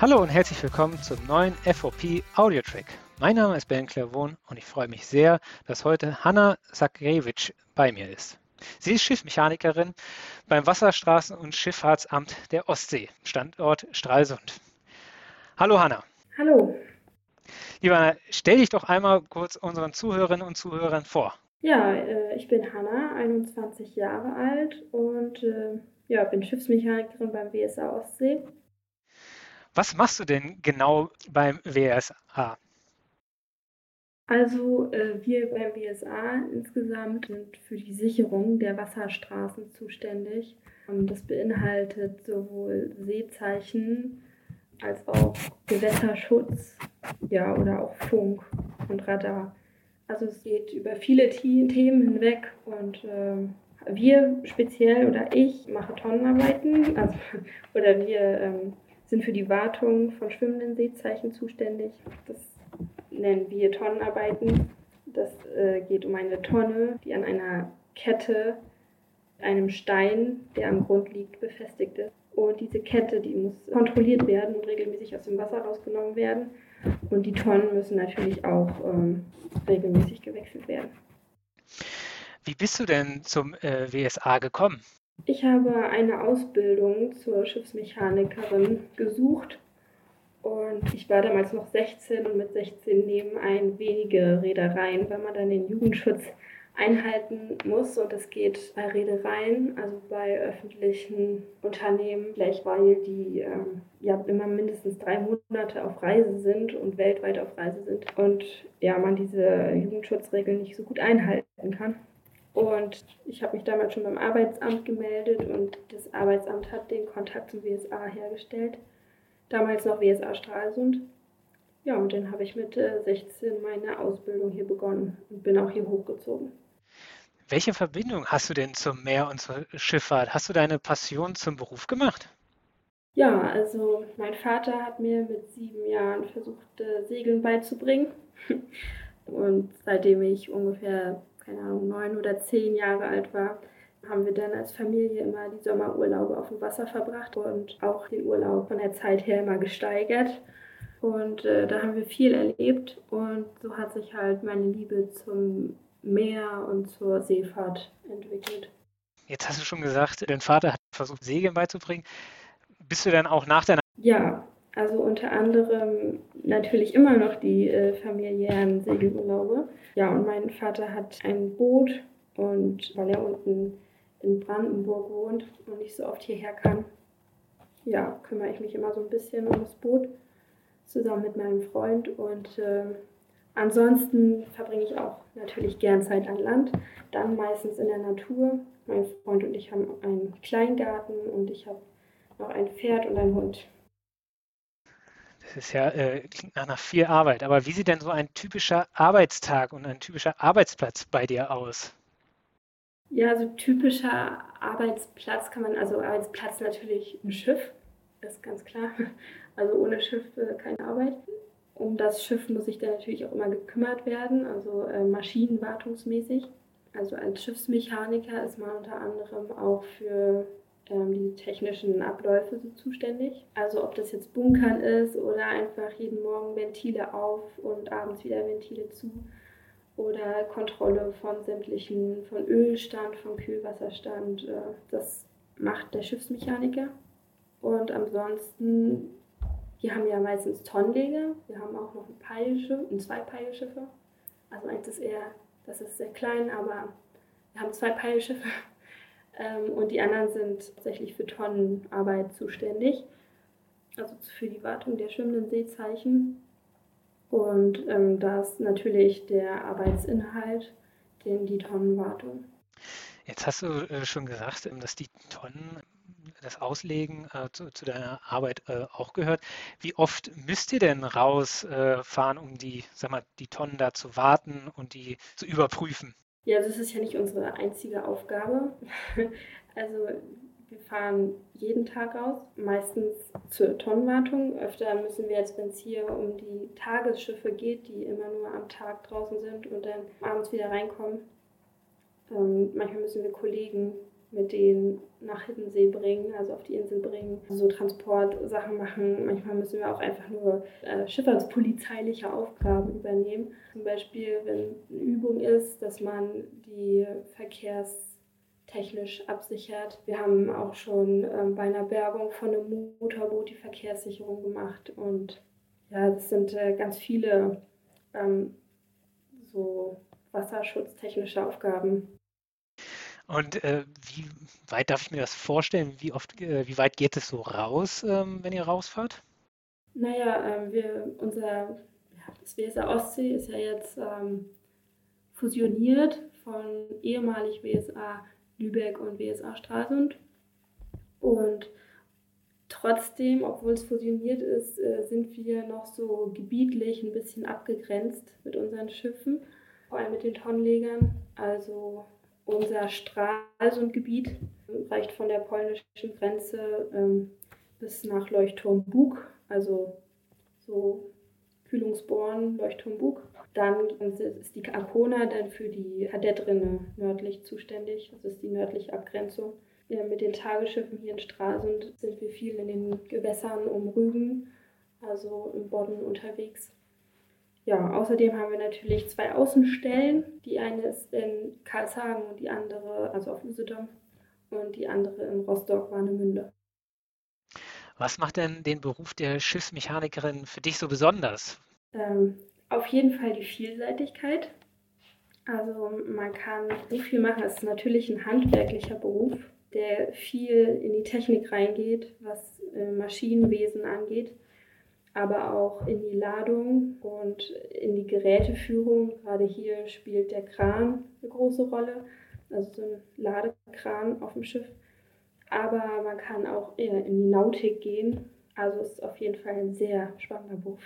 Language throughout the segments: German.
Hallo und herzlich willkommen zum neuen FOP Audio Track. Mein Name ist Ben Clairvon und ich freue mich sehr, dass heute Hanna Sakrewitsch bei mir ist. Sie ist Schiffmechanikerin beim Wasserstraßen- und Schifffahrtsamt der Ostsee, Standort Stralsund. Hallo Hanna. Hallo. Lieber Hanna, stell dich doch einmal kurz unseren Zuhörerinnen und Zuhörern vor. Ja, äh, ich bin Hanna, 21 Jahre alt und äh, ja, bin Schiffsmechanikerin beim WSA Ostsee. Was machst du denn genau beim WSA? Also äh, wir beim WSA insgesamt sind für die Sicherung der Wasserstraßen zuständig. Ähm, das beinhaltet sowohl Seezeichen als auch Gewässerschutz, ja, oder auch Funk und Radar. Also es geht über viele Themen hinweg und äh, wir speziell oder ich mache Tonnenarbeiten, also, oder wir ähm, sind für die Wartung von schwimmenden Seezeichen zuständig. Das nennen wir Tonnenarbeiten. Das äh, geht um eine Tonne, die an einer Kette, einem Stein, der am Grund liegt, befestigt ist. Und diese Kette, die muss kontrolliert werden und regelmäßig aus dem Wasser rausgenommen werden. Und die Tonnen müssen natürlich auch ähm, regelmäßig gewechselt werden. Wie bist du denn zum äh, WSA gekommen? Ich habe eine Ausbildung zur Schiffsmechanikerin gesucht und ich war damals noch 16 und mit 16 nehmen ein wenige Reedereien, weil man dann den Jugendschutz einhalten muss und es geht bei Reedereien, also bei öffentlichen Unternehmen, gleich weil die ähm, ja immer mindestens drei Monate auf Reise sind und weltweit auf Reise sind und ja man diese Jugendschutzregeln nicht so gut einhalten kann. Und ich habe mich damals schon beim Arbeitsamt gemeldet und das Arbeitsamt hat den Kontakt zum WSA hergestellt. Damals noch WSA Stralsund. Ja, und dann habe ich mit 16 äh, meine Ausbildung hier begonnen und bin auch hier hochgezogen. Welche Verbindung hast du denn zum Meer und zur Schifffahrt? Hast du deine Passion zum Beruf gemacht? Ja, also mein Vater hat mir mit sieben Jahren versucht, äh, Segeln beizubringen. Und seitdem ich ungefähr keine Ahnung, neun oder zehn Jahre alt war, haben wir dann als Familie immer die Sommerurlaube auf dem Wasser verbracht und auch den Urlaub von der Zeit her immer gesteigert. Und äh, da haben wir viel erlebt und so hat sich halt meine Liebe zum Meer und zur Seefahrt entwickelt. Jetzt hast du schon gesagt, dein Vater hat versucht, Segeln beizubringen. Bist du dann auch nach deiner... Ja, also unter anderem natürlich immer noch die äh, familiären Segelurlaube. Ja, und mein Vater hat ein Boot und weil er unten in Brandenburg wohnt und nicht so oft hierher kann, ja, kümmere ich mich immer so ein bisschen um das Boot zusammen mit meinem Freund und äh, ansonsten verbringe ich auch natürlich gern Zeit an Land, dann meistens in der Natur. Mein Freund und ich haben einen Kleingarten und ich habe noch ein Pferd und einen Hund. Das ist ja, äh, klingt nach einer viel Arbeit. Aber wie sieht denn so ein typischer Arbeitstag und ein typischer Arbeitsplatz bei dir aus? Ja, so typischer Arbeitsplatz kann man, also Arbeitsplatz natürlich ein Schiff, ist ganz klar. Also ohne Schiff äh, keine Arbeit. Um das Schiff muss sich dann natürlich auch immer gekümmert werden, also äh, maschinenwartungsmäßig. Also als Schiffsmechaniker ist man unter anderem auch für ähm, die technischen Abläufe so zuständig. Also ob das jetzt Bunkern ist oder einfach jeden Morgen Ventile auf und abends wieder Ventile zu oder Kontrolle von sämtlichen, von Ölstand, von Kühlwasserstand. Äh, das macht der Schiffsmechaniker. Und ansonsten, wir haben ja meistens Tonnenleger, wir haben auch noch ein Peilschiff, ein zwei Peilschiffe. Also eins ist eher, das ist sehr klein, aber wir haben zwei Peilschiffe ähm, und die anderen sind tatsächlich für Tonnenarbeit zuständig, also für die Wartung der schwimmenden Seezeichen. Und ähm, da ist natürlich der Arbeitsinhalt, den, die Tonnenwartung. Jetzt hast du äh, schon gesagt, ähm, dass die Tonnen, das Auslegen äh, zu, zu, deiner Arbeit äh, auch gehört. Wie oft müsst ihr denn rausfahren, um die, sag mal, die Tonnen da zu warten und die zu überprüfen? Ja, das ist ja nicht unsere einzige Aufgabe. Also wir fahren jeden Tag raus, meistens zur Tonnenwartung. Öfter müssen wir jetzt, wenn es hier um die Tagesschiffe geht, die immer nur am Tag draußen sind und dann abends wieder reinkommen. Ähm, manchmal müssen wir Kollegen mit denen nach Hiddensee bringen, also auf die Insel bringen, so Transportsachen machen. Manchmal müssen wir auch einfach nur äh, schifffahrtspolizeiliche Aufgaben übernehmen. Zum Beispiel, wenn eine Übung ist, dass man die verkehrstechnisch absichert. Wir haben auch schon ähm, bei einer Bergung von einem Motorboot die Verkehrssicherung gemacht und ja, das sind äh, ganz viele ähm, so wasserschutztechnische Aufgaben. Und äh, wie weit darf ich mir das vorstellen? Wie oft, äh, wie weit geht es so raus, ähm, wenn ihr rausfahrt? Naja, ähm, wir, unser, WSA Ostsee ist ja jetzt ähm, fusioniert von ehemalig WSA Lübeck und WSA Stralsund. Und trotzdem, obwohl es fusioniert ist, äh, sind wir noch so gebietlich ein bisschen abgegrenzt mit unseren Schiffen, vor allem mit den Tonnenlegern. Also unser Stralsundgebiet reicht von der polnischen Grenze ähm, bis nach Leuchtturm Bug, also so Kühlungsborn, Leuchtturm Bug. Dann ist die Arkona dann für die Kadettrinne nördlich zuständig. Das ist die nördliche Abgrenzung. Ja, mit den Tagesschiffen hier in Stralsund sind wir viel in den Gewässern um Rügen, also im Bodden unterwegs. Ja, außerdem haben wir natürlich zwei Außenstellen. Die eine ist in Karlshagen und die andere, also auf Usedom, und die andere in Rostock-Warnemünde. Was macht denn den Beruf der Schiffsmechanikerin für dich so besonders? Ähm, auf jeden Fall die Vielseitigkeit. Also man kann so viel machen. Es ist natürlich ein handwerklicher Beruf, der viel in die Technik reingeht, was äh, Maschinenwesen angeht aber auch in die Ladung und in die Geräteführung. Gerade hier spielt der Kran eine große Rolle, also so ein Ladekran auf dem Schiff. Aber man kann auch eher in die Nautik gehen. Also es ist auf jeden Fall ein sehr spannender Beruf.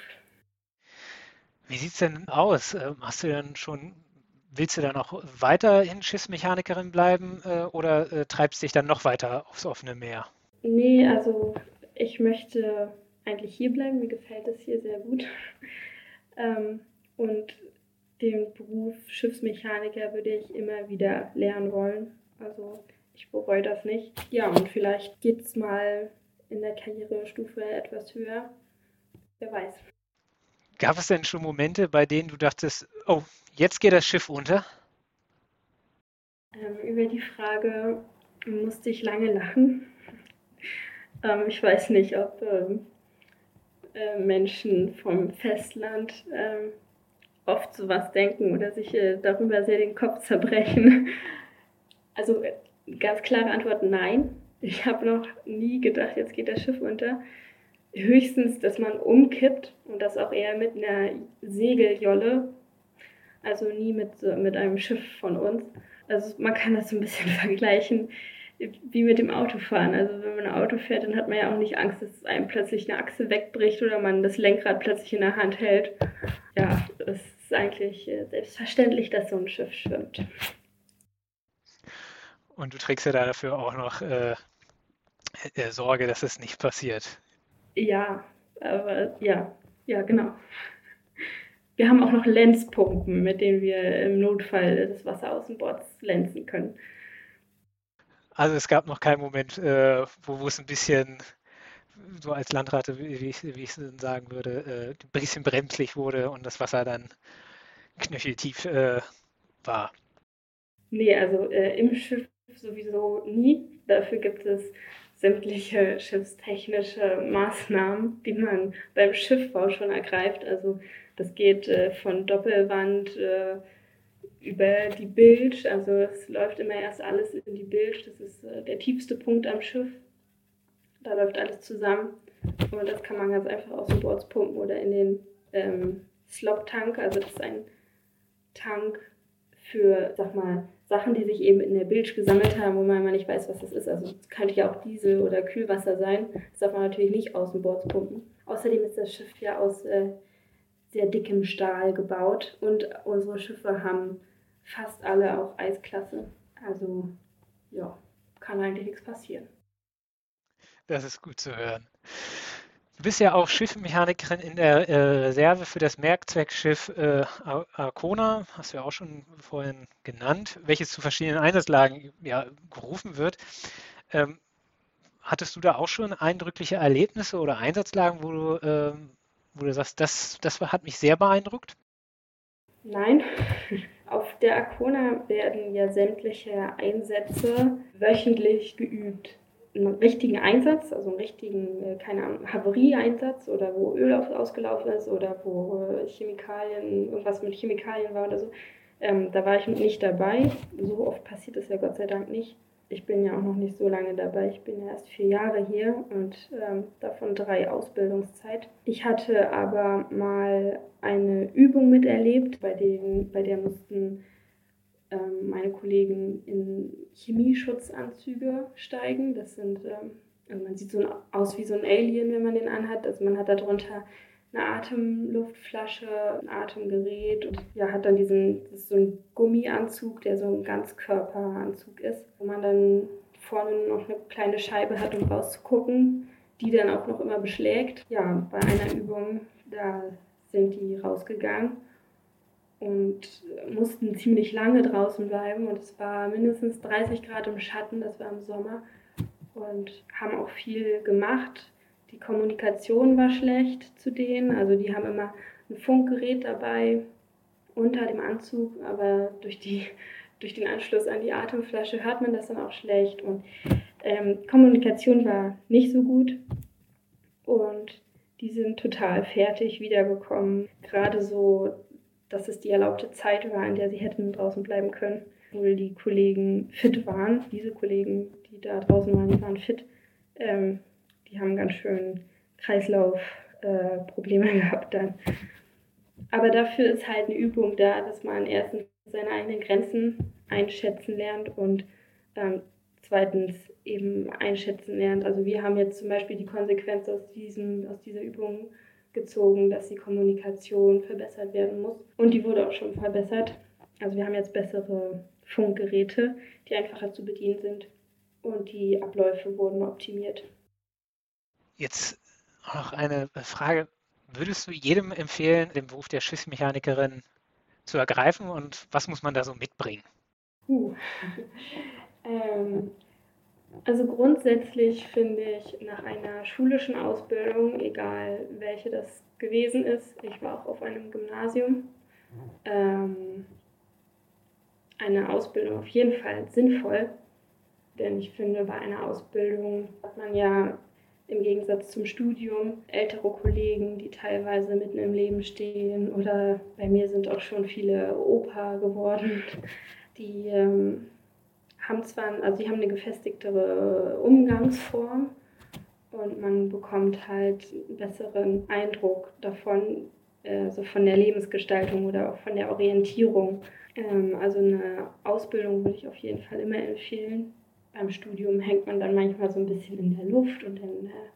Wie sieht es denn aus? Ähm, hast du dann schon, willst du dann auch weiterhin Schiffsmechanikerin bleiben äh, oder äh, treibst dich dann noch weiter aufs offene Meer? Nee, also ich möchte eigentlich hier bleiben. Mir gefällt es hier sehr gut. ähm, und den Beruf Schiffsmechaniker würde ich immer wieder lernen wollen. Also ich bereue das nicht. Ja, und vielleicht geht es mal in der Karrierestufe etwas höher. Wer weiß. Gab es denn schon Momente, bei denen du dachtest, oh, jetzt geht das Schiff unter? Ähm, über die Frage musste ich lange lachen. Ähm, ich weiß nicht, ob ähm, äh, Menschen vom Festland äh, oft sowas denken oder sich äh, darüber sehr den Kopf zerbrechen. Also äh, ganz klare Antwort nein. Ich habe noch nie gedacht, jetzt geht das Schiff unter. Höchstens, dass man umkippt und das auch eher mit einer Segeljolle, also nie mit, mit einem Schiff von uns. Also man kann das so ein bisschen vergleichen wie mit dem Autofahren. Also wenn man ein Auto fährt, dann hat man ja auch nicht Angst, dass einem plötzlich eine Achse wegbricht oder man das Lenkrad plötzlich in der Hand hält. Ja, es ist eigentlich äh, selbstverständlich, dass so ein Schiff schwimmt. Und du trägst ja dafür auch noch äh, äh, Sorge, dass es nicht passiert. Ja, aber ja, ja, genau. Wir haben auch noch Lenzpumpen, mit denen wir im Notfall das Wasser aus dem Bord lenzen können. Also es gab noch keinen Moment, äh, wo, wo es ein bisschen, so als Landrate, wie ich, wie ich es sagen würde, äh, ein bisschen bremslich wurde und das Wasser dann knöcheltief äh, war. Nee, also äh, im Schiff sowieso nie. Dafür gibt es sämtliche schiffstechnische Maßnahmen, die man beim Schiffbau schon ergreift. Also das geht äh, von Doppelwand äh, über die Bild. Also es läuft immer erst alles in die Bild. Das ist äh, der tiefste Punkt am Schiff. Da läuft alles zusammen. Und das kann man ganz einfach aus dem Boards pumpen oder in den ähm, Slop-Tank. Also das ist ein Tank für, sag mal, Sachen, die sich eben in der Bilge gesammelt haben, wo man immer nicht weiß, was das ist. Also es könnte ja auch Diesel oder Kühlwasser sein. Das darf man natürlich nicht aus dem Boards pumpen. Außerdem ist das Schiff ja aus äh, sehr dickem Stahl gebaut und unsere Schiffe haben fast alle auch Eisklasse. Also ja, kann eigentlich nichts passieren. Das ist gut zu hören. Du bist ja auch Schiffmechanikerin in der äh, Reserve für das Merkzweckschiff äh, Arcona, hast du ja auch schon vorhin genannt, welches zu verschiedenen Einsatzlagen ja, gerufen wird. Ähm, hattest du da auch schon eindrückliche Erlebnisse oder Einsatzlagen, wo du, ähm, wo du sagst, das, das hat mich sehr beeindruckt? Nein. Auf der Arcona werden ja sämtliche Einsätze wöchentlich geübt einen richtigen Einsatz, also einen richtigen, äh, keine Ahnung, Havarieeinsatz oder wo Öl ausgelaufen ist oder wo äh, Chemikalien, irgendwas mit Chemikalien war oder so. Ähm, da war ich nicht dabei. So oft passiert es ja Gott sei Dank nicht. Ich bin ja auch noch nicht so lange dabei. Ich bin ja erst vier Jahre hier und ähm, davon drei Ausbildungszeit. Ich hatte aber mal eine Übung miterlebt, bei, denen, bei der mussten ähm, meine Kollegen in Chemieschutzanzüge steigen. Das sind, ähm, also man sieht so aus wie so ein Alien, wenn man den anhat. Also man hat darunter eine Atemluftflasche, ein Atemgerät und ja, hat dann diesen, so ein Gummianzug, der so ein Ganzkörperanzug ist, wo man dann vorne noch eine kleine Scheibe hat, um rauszugucken, die dann auch noch immer beschlägt. Ja, bei einer Übung, da sind die rausgegangen und mussten ziemlich lange draußen bleiben und es war mindestens 30 Grad im Schatten, das war im Sommer und haben auch viel gemacht. Die Kommunikation war schlecht zu denen, also die haben immer ein Funkgerät dabei unter dem Anzug, aber durch, die, durch den Anschluss an die Atemflasche hört man das dann auch schlecht und ähm, Kommunikation war nicht so gut und die sind total fertig wiedergekommen. Gerade so dass es die erlaubte Zeit war, in der sie hätten draußen bleiben können. Obwohl die Kollegen fit waren, diese Kollegen, die da draußen waren, die waren fit. Ähm, die haben ganz schön Kreislaufprobleme äh, gehabt dann. Aber dafür ist halt eine Übung da, dass man erstens seine eigenen Grenzen einschätzen lernt und ähm, zweitens eben einschätzen lernt. Also wir haben jetzt zum Beispiel die Konsequenz aus, diesem, aus dieser Übung gezogen, dass die Kommunikation verbessert werden muss. Und die wurde auch schon verbessert. Also wir haben jetzt bessere Funkgeräte, die einfacher zu bedienen sind. Und die Abläufe wurden optimiert. Jetzt noch eine Frage. Würdest du jedem empfehlen, den Beruf der Schiffsmechanikerin zu ergreifen und was muss man da so mitbringen? Uh. ähm, also grundsätzlich finde ich nach einer schulischen Ausbildung, egal welche das gewesen ist, ich war auch auf einem Gymnasium, ähm, eine Ausbildung auf jeden Fall sinnvoll. Denn ich finde, bei einer Ausbildung hat man ja im Gegensatz zum Studium ältere Kollegen, die teilweise mitten im Leben stehen. Oder bei mir sind auch schon viele Opa geworden, die ähm, haben zwar, also sie haben eine gefestigtere Umgangsform und man bekommt halt einen besseren Eindruck davon, äh, so von der Lebensgestaltung oder auch von der Orientierung. Ähm, also eine Ausbildung würde ich auf jeden Fall immer empfehlen. Beim Studium hängt man dann manchmal so ein bisschen in der Luft und dann, äh,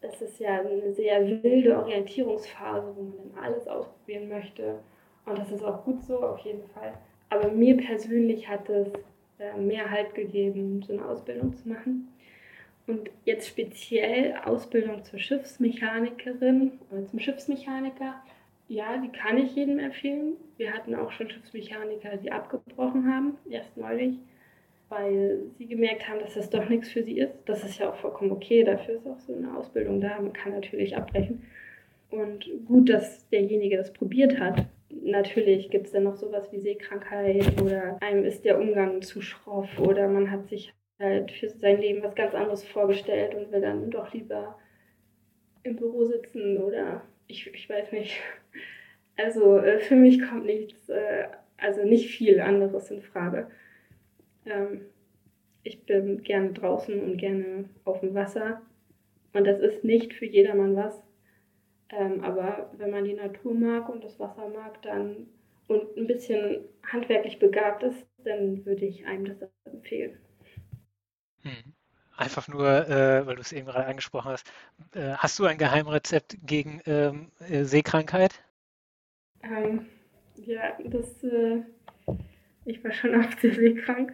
das ist ja eine sehr wilde Orientierungsphase, wo man dann alles ausprobieren möchte. Und das ist auch gut so, auf jeden Fall. Aber mir persönlich hat es äh, mehr Halt gegeben, so eine Ausbildung zu machen. Und jetzt speziell Ausbildung zur Schiffsmechanikerin oder zum Schiffsmechaniker. Ja, die kann ich jedem empfehlen. Wir hatten auch schon Schiffsmechaniker, die abgebrochen haben, erst neulich, weil sie gemerkt haben, dass das doch nichts für sie ist. Das ist ja auch vollkommen okay, dafür ist auch so eine Ausbildung da. Man kann natürlich abbrechen. Und gut, dass derjenige das probiert hat Natürlich gibt es dann noch sowas wie Seekrankheit oder einem ist der Umgang zu schroff oder man hat sich halt für sein Leben was ganz anderes vorgestellt und will dann doch lieber im Büro sitzen oder ich, ich weiß nicht. Also äh, für mich kommt nichts, äh, also nicht viel anderes in Frage. Ähm, ich bin gerne draußen und gerne auf dem Wasser und das ist nicht für jedermann was. Ähm, aber wenn man die Natur mag und das Wasser mag, dann und ein bisschen handwerklich begabt ist, dann würde ich einem das empfehlen. Hm. Einfach nur, äh, weil du es eben gerade angesprochen hast, äh, hast du ein Geheimrezept gegen ähm, äh, Seekrankheit? Ähm, ja, das, äh, ich war schon oft sehr seekrank.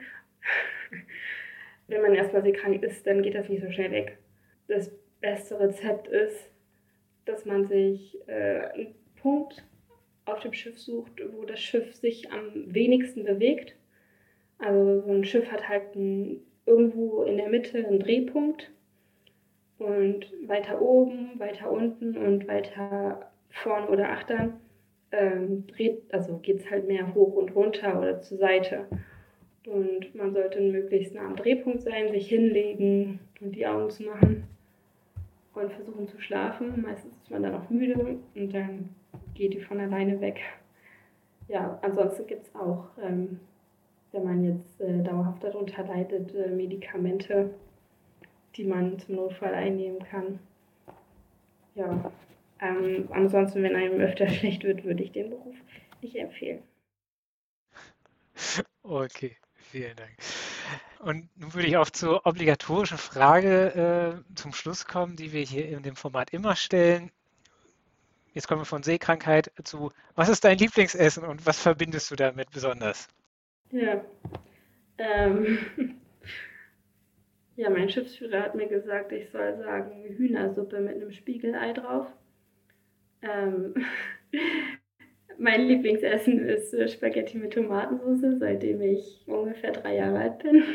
Wenn man erstmal seekrank ist, dann geht das nicht so schnell weg. Das beste Rezept ist, dass man sich äh, einen Punkt auf dem Schiff sucht, wo das Schiff sich am wenigsten bewegt. Also so ein Schiff hat halt ein, irgendwo in der Mitte einen Drehpunkt und weiter oben, weiter unten und weiter vorn oder achtern ähm, dreht, also geht es halt mehr hoch und runter oder zur Seite. Und man sollte möglichst nah am Drehpunkt sein, sich hinlegen und die Augen zu machen und versuchen zu schlafen. Meistens ist man dann auch müde und dann geht die von alleine weg. Ja, ansonsten gibt es auch, ähm, wenn man jetzt äh, dauerhaft darunter leidet, äh, Medikamente, die man zum Notfall einnehmen kann. Ja, ähm, ansonsten, wenn einem öfter schlecht wird, würde ich den Beruf nicht empfehlen. Okay, vielen Dank. Und nun würde ich auch zur obligatorischen Frage äh, zum Schluss kommen, die wir hier in dem Format immer stellen. Jetzt kommen wir von Seekrankheit zu, was ist dein Lieblingsessen und was verbindest du damit besonders? Ja, ähm, ja mein Schiffsführer hat mir gesagt, ich soll sagen Hühnersuppe mit einem Spiegelei drauf. Ähm, mein Lieblingsessen ist äh, Spaghetti mit Tomatensauce, seitdem ich ungefähr drei Jahre alt bin.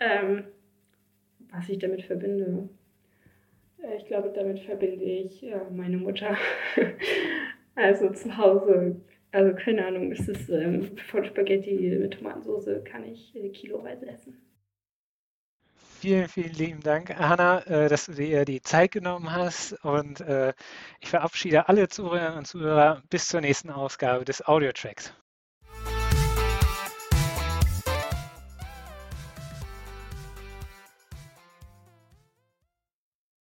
Ähm, was ich damit verbinde. Äh, ich glaube, damit verbinde ich äh, meine Mutter. also zu Hause, also keine Ahnung, ist es ähm, von Spaghetti mit Tomatensauce kann ich kiloweise essen. Vielen, vielen lieben Dank, Hanna, äh, dass du dir die Zeit genommen hast. Und äh, ich verabschiede alle Zuhörerinnen und Zuhörer bis zur nächsten Ausgabe des Audio-Tracks.